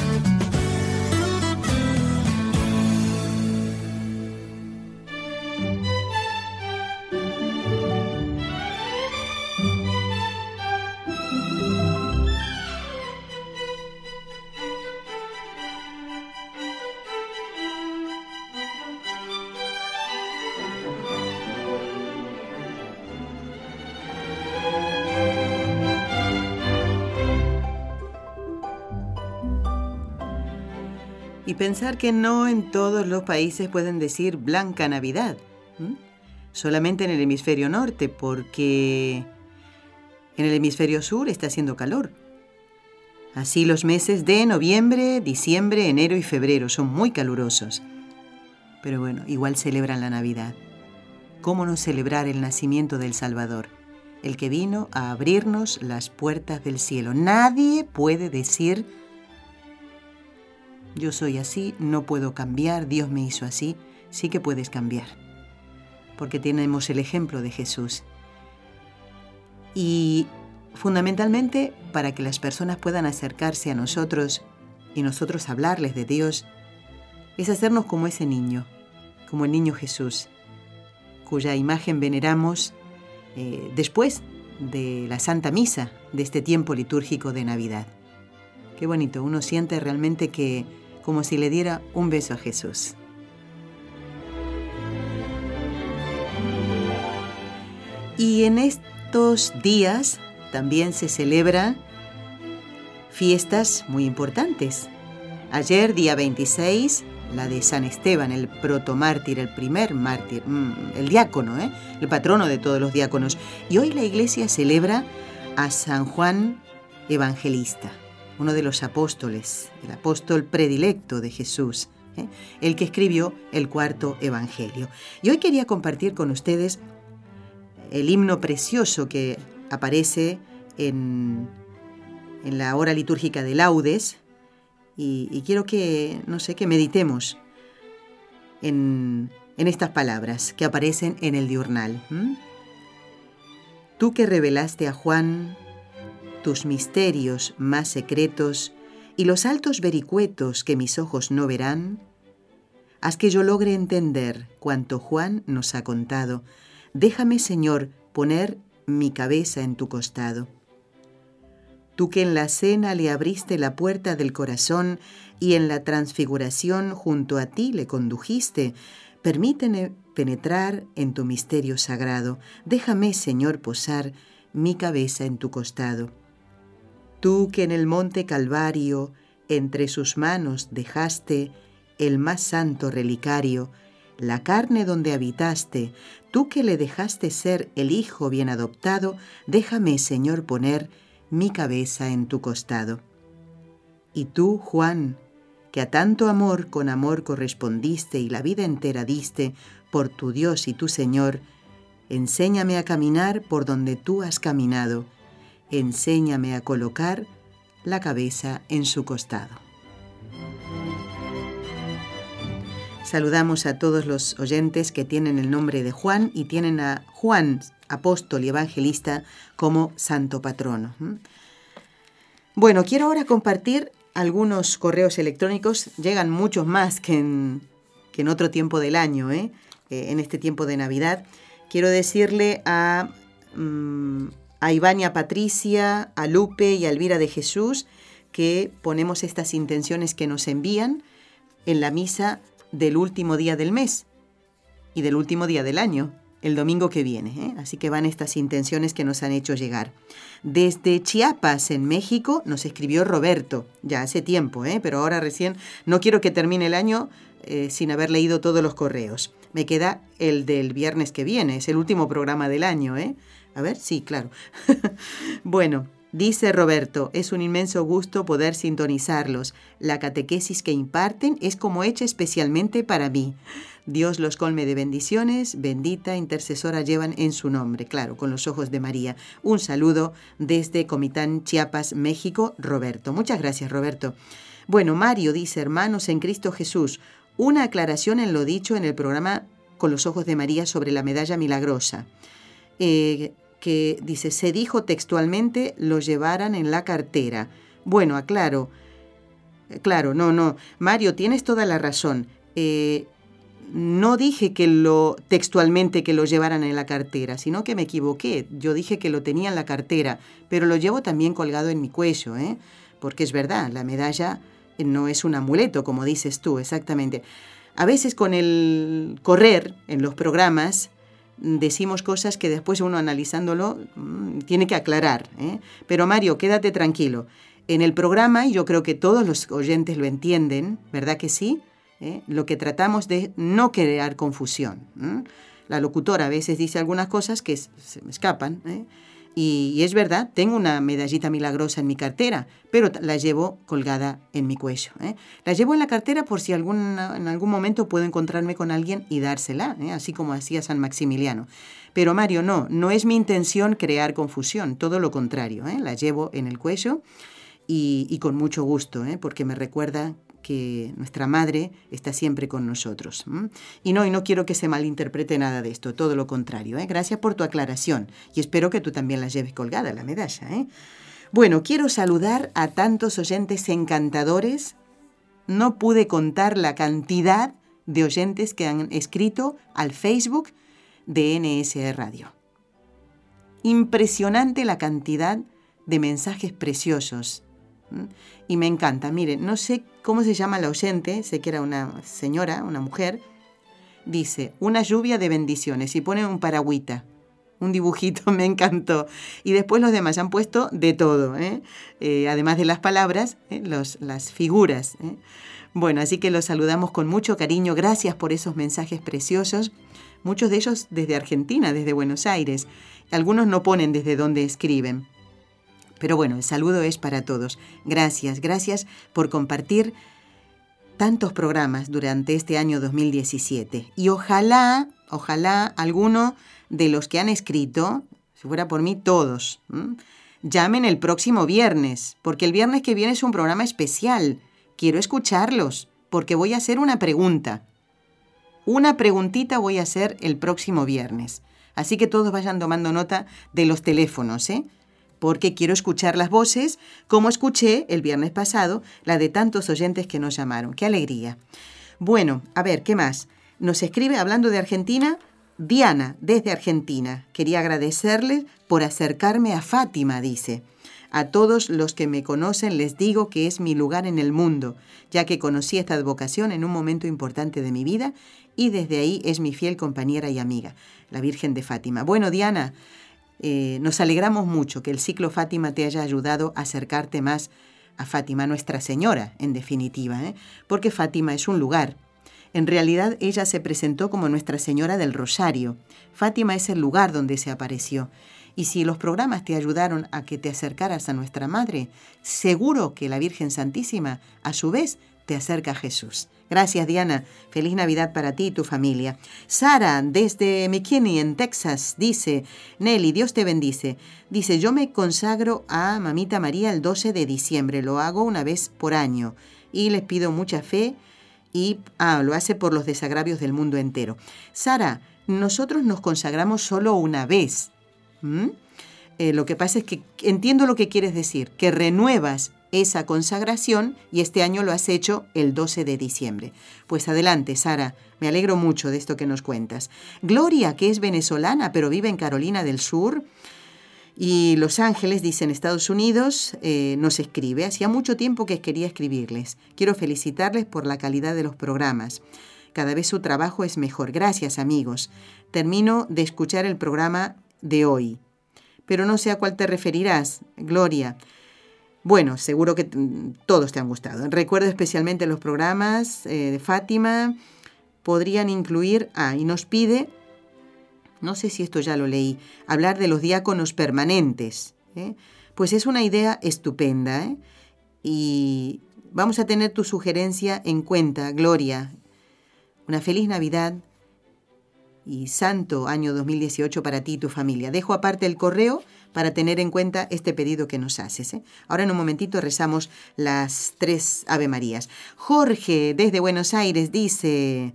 Y pensar que no en todos los países pueden decir Blanca Navidad. Solamente en el hemisferio norte, porque en el hemisferio sur está haciendo calor. Así los meses de noviembre, diciembre, enero y febrero son muy calurosos. Pero bueno, igual celebran la Navidad. ¿Cómo no celebrar el nacimiento del Salvador? El que vino a abrirnos las puertas del cielo. Nadie puede decir yo soy así, no puedo cambiar, Dios me hizo así, sí que puedes cambiar, porque tenemos el ejemplo de Jesús. Y fundamentalmente para que las personas puedan acercarse a nosotros y nosotros hablarles de Dios, es hacernos como ese niño, como el niño Jesús, cuya imagen veneramos eh, después de la Santa Misa de este tiempo litúrgico de Navidad. Qué bonito, uno siente realmente que como si le diera un beso a Jesús. Y en estos días también se celebra fiestas muy importantes. Ayer, día 26, la de San Esteban, el protomártir, el primer mártir, mm, el diácono, ¿eh? el patrono de todos los diáconos. Y hoy la iglesia celebra a San Juan Evangelista uno de los apóstoles, el apóstol predilecto de Jesús, ¿eh? el que escribió el cuarto Evangelio. Y hoy quería compartir con ustedes el himno precioso que aparece en, en la hora litúrgica de laudes y, quiero que, no sé, que meditemos en, estas palabras que aparecen en el diurnal. Tú que revelaste a Juan tus misterios más secretos y los altos vericuetos que mis ojos no verán, haz que yo logre entender cuanto Juan nos ha contado. Déjame, Señor, poner mi cabeza en tu costado. Tú que en la cena le abriste la puerta del corazón y en la transfiguración junto a ti le condujiste, permíteme penetrar en tu misterio sagrado. Déjame, Señor, posar mi cabeza en tu costado. Tú que en el monte Calvario entre sus manos dejaste el más santo relicario, la carne donde habitaste, tú que le dejaste ser el Hijo bien adoptado, déjame, Señor, poner mi cabeza en tu costado. Y tú, Juan, que a tanto amor con amor correspondiste y la vida entera diste por tu Dios y tu Señor, enséñame a caminar por donde tú has caminado enséñame a colocar la cabeza en su costado. Saludamos a todos los oyentes que tienen el nombre de Juan y tienen a Juan, apóstol y evangelista, como santo patrono. Bueno, quiero ahora compartir algunos correos electrónicos. Llegan muchos más que en, otro tiempo del año, ¿eh? Eh, en este tiempo de Navidad. Quiero decirle a, mm, a Ivania Patricia, a Lupe y a Elvira de Jesús que ponemos estas intenciones que nos envían en la misa del último día del mes y del último día del año, el domingo que viene. ¿eh? Así que van estas intenciones que nos han hecho llegar. Desde Chiapas, en México, nos escribió Roberto, ya hace tiempo, ¿eh? pero ahora recién no quiero que termine el año eh, sin haber leído todos los correos. Me queda el del viernes que viene, es el último programa del año, ¿eh? A ver, sí, claro. [LAUGHS] bueno, dice Roberto, es un inmenso gusto poder sintonizarlos. La catequesis que imparten es como hecha especialmente para mí. Dios los colme de bendiciones, bendita intercesora llevan en su nombre, claro, con los ojos de María. Un saludo desde Comitán, Chiapas, México, Roberto. Muchas gracias, Roberto. Bueno, Mario dice, hermanos en Cristo Jesús, una aclaración en lo dicho en el programa Con los ojos de María sobre la medalla milagrosa. Eh, que dice, se dijo textualmente, lo llevaran en la cartera. Bueno, aclaro. Claro, no, no. Mario, tienes toda la razón. Eh, no dije que lo textualmente que lo llevaran en la cartera, sino que me equivoqué. Yo dije que lo tenía en la cartera, pero lo llevo también colgado en mi cuello, ¿eh? porque es verdad, la medalla no es un amuleto, como dices tú, exactamente. A veces con el correr en los programas decimos cosas que después uno analizándolo mm, tiene que aclarar. ¿eh? Pero Mario, quédate tranquilo. En el programa, y yo creo que todos los oyentes lo entienden, ¿verdad que sí? ¿Eh? Lo que tratamos de no crear confusión. La locutora a veces dice algunas cosas que se me escapan. Y, es verdad, tengo una medallita milagrosa en mi cartera, pero la llevo colgada en mi cuello. ¿eh? La llevo en la cartera por si en algún momento puedo encontrarme con alguien y dársela, ¿eh? así como hacía San Maximiliano. Pero Mario, no, no es mi intención crear confusión, todo lo contrario. ¿eh? La llevo en el cuello y con mucho gusto, porque me recuerda que nuestra madre está siempre con nosotros. Y no, y no quiero que se malinterprete nada de esto, todo lo contrario. ¿eh? Gracias por tu aclaración y espero que tú también la lleves colgada, la medalla. ¿eh? Bueno, quiero saludar a tantos oyentes encantadores. No pude contar la cantidad de oyentes que han escrito al Facebook de NSE Radio. Impresionante la cantidad de mensajes preciosos y me encanta. Mire, no sé cómo se llama la oyente, sé que era una señora, una mujer. Dice, una lluvia de bendiciones y pone un paragüita. Un dibujito, [LAUGHS] me encantó. Y después los demás han puesto de todo, ¿eh? Eh, además de las palabras, ¿eh? las figuras. Bueno, así que los saludamos con mucho cariño. Gracias por esos mensajes preciosos. Muchos de ellos desde Argentina, desde Buenos Aires. Algunos no ponen desde dónde escriben. Pero bueno, el saludo es para todos. Gracias, gracias por compartir tantos programas durante este año 2017. Y ojalá, ojalá alguno de los que han escrito, si fuera por mí, todos, llamen el próximo viernes, porque el viernes que viene es un programa especial. Quiero escucharlos, porque voy a hacer una pregunta. Una preguntita voy a hacer el próximo viernes. Así que todos vayan tomando nota de los teléfonos, ¿eh? Porque quiero escuchar las voces, como escuché el viernes pasado la de tantos oyentes que nos llamaron. ¡Qué alegría! Bueno, a ver, ¿qué más? Nos escribe, hablando de Argentina, Diana, desde Argentina. Quería agradecerle por acercarme a Fátima, dice. A todos los que me conocen les digo que es mi lugar en el mundo, ya que conocí esta advocación en un momento importante de mi vida y desde ahí es mi fiel compañera y amiga, la Virgen de Fátima. Bueno, Diana, eh, nos alegramos mucho que el ciclo Fátima te haya ayudado a acercarte más a Fátima, Nuestra Señora, en definitiva, ¿eh? porque Fátima es un lugar. En realidad ella se presentó como Nuestra Señora del Rosario. Fátima es el lugar donde se apareció. Y si los programas te ayudaron a que te acercaras a nuestra Madre, seguro que la Virgen Santísima, a su vez, acerca a Jesús. Gracias, Diana. Feliz Navidad para ti y tu familia. Sara, desde McKinney, en Texas, dice, Nelly, Dios te bendice. Dice, yo me consagro a Mamita María el 12 de diciembre. Lo hago una vez por año. Y les pido mucha fe y ah, lo hace por los desagravios del mundo entero. Sara, nosotros nos consagramos solo una vez. Eh, lo que pasa es que entiendo lo que quieres decir, que renuevas esa consagración y este año lo has hecho el 12 de diciembre. Pues adelante, Sara, me alegro mucho de esto que nos cuentas. Gloria, que es venezolana pero vive en Carolina del Sur, y Los Ángeles, dice en Estados Unidos, eh, nos escribe. Hacía mucho tiempo que quería escribirles. Quiero felicitarles por la calidad de los programas. Cada vez su trabajo es mejor. Gracias, amigos. Termino de escuchar el programa de hoy. Pero no sé a cuál te referirás, Gloria. Bueno, seguro que todos te han gustado. Recuerdo especialmente los programas eh, de Fátima. Podrían incluir, ah, y nos pide no sé si esto ya lo leí, hablar de los diáconos permanentes. ¿eh? Pues es una idea estupenda. ¿eh? Y vamos a tener tu sugerencia en cuenta, Gloria. Una feliz Navidad y santo año 2018 para ti y tu familia. Dejo aparte el correo para tener en cuenta este pedido que nos haces. ¿eh? Ahora en un momentito rezamos las tres Ave Marías. Jorge, desde Buenos Aires, dice...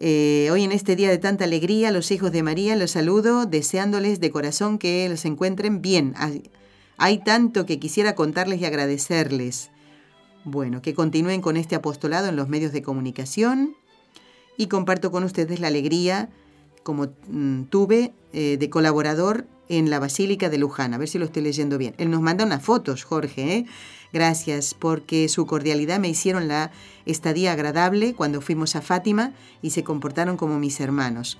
Eh, hoy en este día de tanta alegría, los hijos de María los saludo deseándoles de corazón que los encuentren bien. Hay, tanto que quisiera contarles y agradecerles. Bueno, que continúen con este apostolado en los medios de comunicación y comparto con ustedes la alegría como mm, tuve eh, de colaborador en la Basílica de Luján. A ver si lo estoy leyendo bien. Él nos manda unas fotos, Jorge. ¿eh? Gracias, porque su cordialidad me hicieron la estadía agradable cuando fuimos a Fátima y se comportaron como mis hermanos.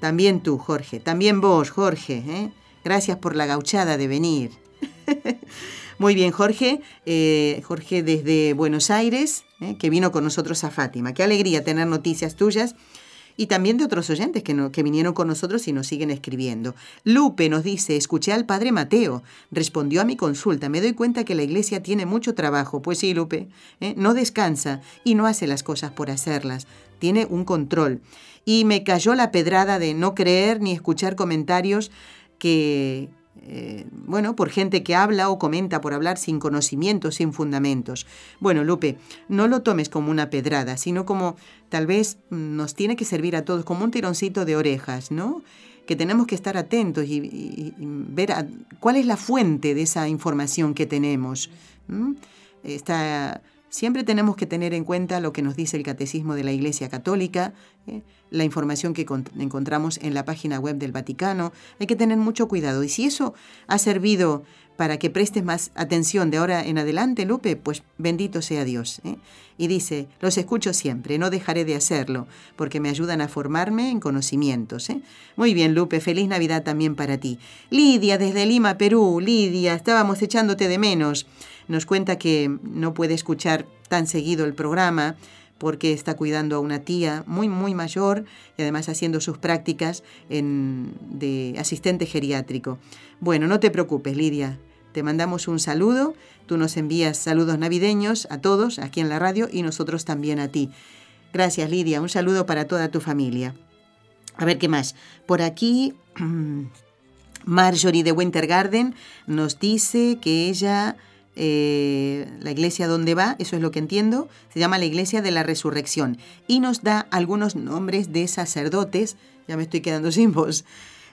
También tú, Jorge. También vos, Jorge. ¿eh? Gracias por la gauchada de venir. [LAUGHS] Muy bien, Jorge. Eh, Jorge desde Buenos Aires, ¿eh? que vino con nosotros a Fátima. Qué alegría tener noticias tuyas y también de otros oyentes que, que vinieron con nosotros y nos siguen escribiendo. Lupe nos dice, escuché al padre Mateo, respondió a mi consulta, me doy cuenta que la iglesia tiene mucho trabajo. Pues sí, Lupe, ¿eh? no descansa y no hace las cosas por hacerlas, tiene un control. Y me cayó la pedrada de no creer ni escuchar comentarios que, eh, bueno, por gente que habla o comenta por hablar sin conocimientos, sin fundamentos. Bueno, Lupe, no lo tomes como una pedrada, sino como tal vez nos tiene que servir a todos como un tironcito de orejas, ¿no? Que tenemos que estar atentos y, ver cuál es la fuente de esa información que tenemos. Está Siempre tenemos que tener en cuenta lo que nos dice el Catecismo de la Iglesia Católica, ¿eh? la información que encontramos en la página web del Vaticano. Hay que tener mucho cuidado. Y si eso ha servido para que prestes más atención de ahora en adelante, Lupe, pues bendito sea Dios. ¿eh? Y dice, los escucho siempre, no dejaré de hacerlo, porque me ayudan a formarme en conocimientos. ¿eh? Muy bien, Lupe, feliz Navidad también para ti. Lidia, desde Lima, Perú, Lidia, estábamos echándote de menos. Nos cuenta que no puede escuchar tan seguido el programa porque está cuidando a una tía muy, muy mayor y además haciendo sus prácticas en, de asistente geriátrico. Bueno, no te preocupes, Lidia. Te mandamos un saludo. Tú nos envías saludos navideños a todos aquí en la radio y nosotros también a ti. Gracias, Lidia. Un saludo para toda tu familia. A ver qué más. Por aquí, [CLEARS THROAT] Marjorie de Winter Garden nos dice que ella eh, la iglesia donde va, eso es lo que entiendo, se llama la iglesia de la resurrección y nos da algunos nombres de sacerdotes, ya me estoy quedando [LAUGHS] sin voz,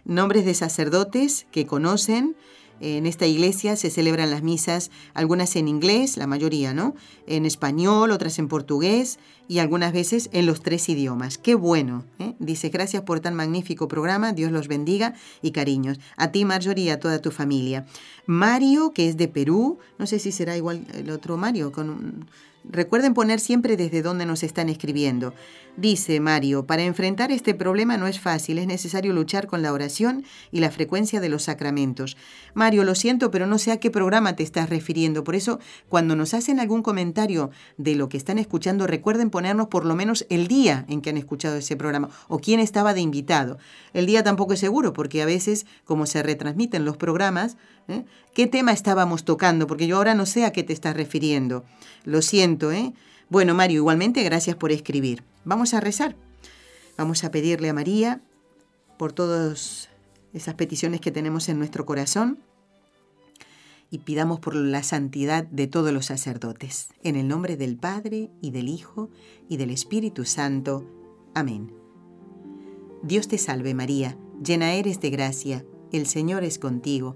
nombres de sacerdotes que conocen en esta iglesia se celebran las misas, algunas en inglés, la mayoría, ¿no? En español, otras en portugués y algunas veces en los tres idiomas. Qué bueno. ¿eh? Dice, gracias por tan magnífico programa, Dios los bendiga y cariños. A ti, Marjorie, y a toda tu familia. Mario, que es de Perú, no sé si será igual el otro Mario, con Recuerden poner siempre desde dónde nos están escribiendo. Dice Mario, para enfrentar este problema no es fácil, es necesario luchar con la oración y la frecuencia de los sacramentos. Mario, lo siento, pero no sé a qué programa te estás refiriendo. Por eso, cuando nos hacen algún comentario de lo que están escuchando, recuerden ponernos por lo menos el día en que han escuchado ese programa o quién estaba de invitado. El día tampoco es seguro, porque a veces, como se retransmiten los programas, ¿eh? ¿qué tema estábamos tocando? Porque yo ahora no sé a qué te estás refiriendo. Lo siento, ¿eh? Bueno, Mario, igualmente gracias por escribir. Vamos a rezar. Vamos a pedirle a María por todas esas peticiones que tenemos en nuestro corazón y pidamos por la santidad de todos los sacerdotes. En el nombre del Padre y del Hijo y del Espíritu Santo. Amén. Dios te salve María, llena eres de gracia, el Señor es contigo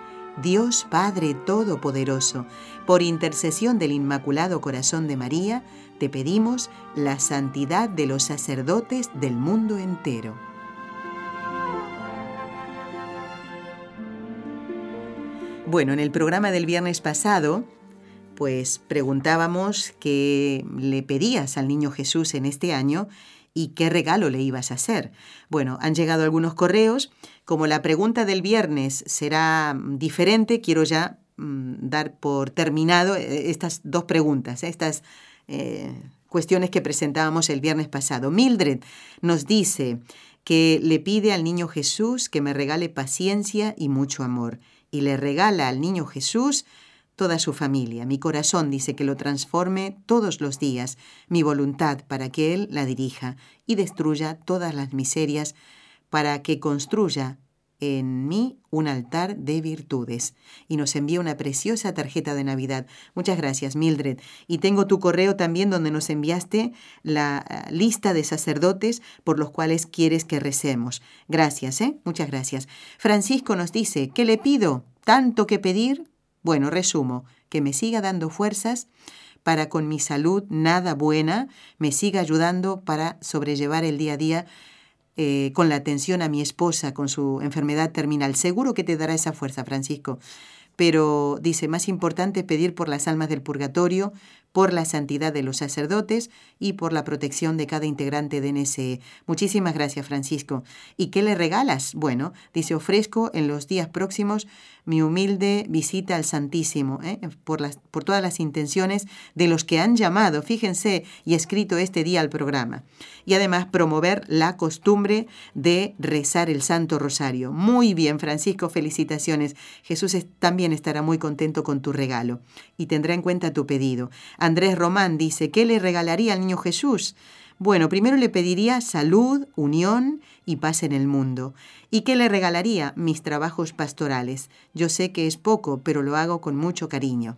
Dios Padre Todopoderoso, por intercesión del Inmaculado Corazón de María, te pedimos la santidad de los sacerdotes del mundo entero. Bueno, en el programa del viernes pasado, pues preguntábamos qué le pedías al niño Jesús en este año y qué regalo le ibas a hacer. Bueno, han llegado algunos correos. Como la pregunta del viernes será diferente, quiero ya mm, dar por terminado eh, estas dos preguntas, estas eh, cuestiones que presentábamos el viernes pasado. Mildred nos dice que le pide al niño Jesús que me regale paciencia y mucho amor. Y le regala al niño Jesús toda su familia. Mi corazón dice que lo transforme todos los días, mi voluntad para que Él la dirija y destruya todas las miserias, para que construya en mí un altar de virtudes. Y nos envía una preciosa tarjeta de Navidad. Muchas gracias, Mildred. Y tengo tu correo también donde nos enviaste la eh, lista de sacerdotes por los cuales quieres que recemos. Gracias, ¿eh? Muchas gracias. Francisco nos dice, ¿qué le pido? ¿Tanto que pedir? Bueno, resumo, que me siga dando fuerzas para con mi salud nada buena, me siga ayudando para sobrellevar el día a día eh, con la atención a mi esposa con su enfermedad terminal. Seguro que te dará esa fuerza, Francisco. Pero dice, más importante pedir por las almas del purgatorio, por la santidad de los sacerdotes y por la protección de cada integrante de NSE. Muchísimas gracias, Francisco. ¿Y qué le regalas? Bueno, dice, ofrezco en los días próximos mi humilde visita al Santísimo, ¿eh? por, las, por todas las intenciones de los que han llamado, fíjense, y escrito este día al programa. Y además promover la costumbre de rezar el Santo Rosario. Muy bien, Francisco, felicitaciones. Jesús también estará muy contento con tu regalo y tendrá en cuenta tu pedido. Andrés Román dice, ¿qué le regalaría al niño Jesús? Bueno, primero le pediría salud, unión y paz en el mundo. ¿Y qué le regalaría? Mis trabajos pastorales. Yo sé que es poco, pero lo hago con mucho cariño,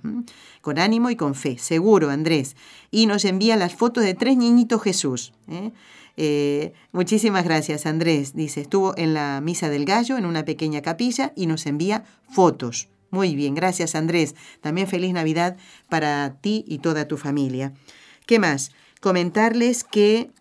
con ánimo y con fe, seguro, Andrés. Y nos envía las fotos de tres niñitos Jesús. ¿eh? Eh, muchísimas gracias, Andrés. Dice, estuvo en la Misa del Gallo, en una pequeña capilla, y nos envía fotos. Muy bien, gracias Andrés. También feliz Navidad para ti y toda tu familia. ¿Qué más? Comentarles que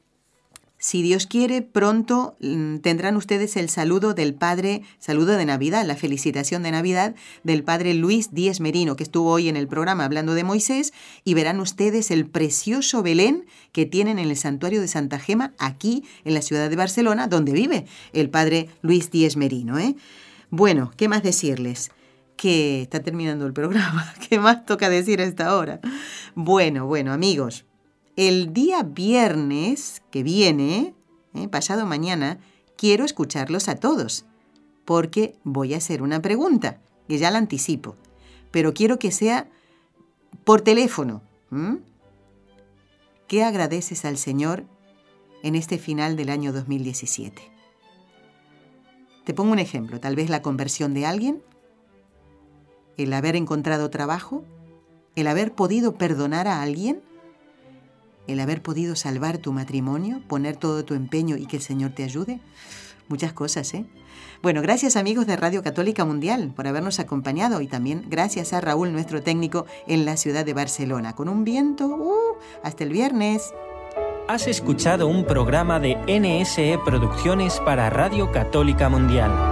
si Dios quiere, pronto mm, tendrán ustedes el saludo del Padre, saludo de Navidad, la felicitación de Navidad del Padre Luis Díez Merino, que estuvo hoy en el programa hablando de Moisés, y verán ustedes el precioso Belén que tienen en el santuario de Santa Gema, aquí en la ciudad de Barcelona, donde vive el Padre Luis Díez Merino. ¿eh? Bueno, ¿qué más decirles? Que está terminando el programa. [LAUGHS] ¿Qué más toca decir a esta hora? Bueno, bueno, amigos, el día viernes que viene, eh, pasado mañana, quiero escucharlos a todos, porque voy a hacer una pregunta, que ya la anticipo, pero quiero que sea por teléfono. ¿Qué agradeces al Señor en este final del año 2017? Te pongo un ejemplo, tal vez la conversión de alguien, el haber encontrado trabajo, el haber podido perdonar a alguien, el haber podido salvar tu matrimonio, poner todo tu empeño y que el Señor te ayude. Muchas cosas, ¿eh? Bueno, gracias amigos de Radio Católica Mundial por habernos acompañado y también gracias a Raúl, nuestro técnico en la ciudad de Barcelona, con un viento, uh, hasta el viernes. Has escuchado un programa de NSE Producciones para Radio Católica Mundial.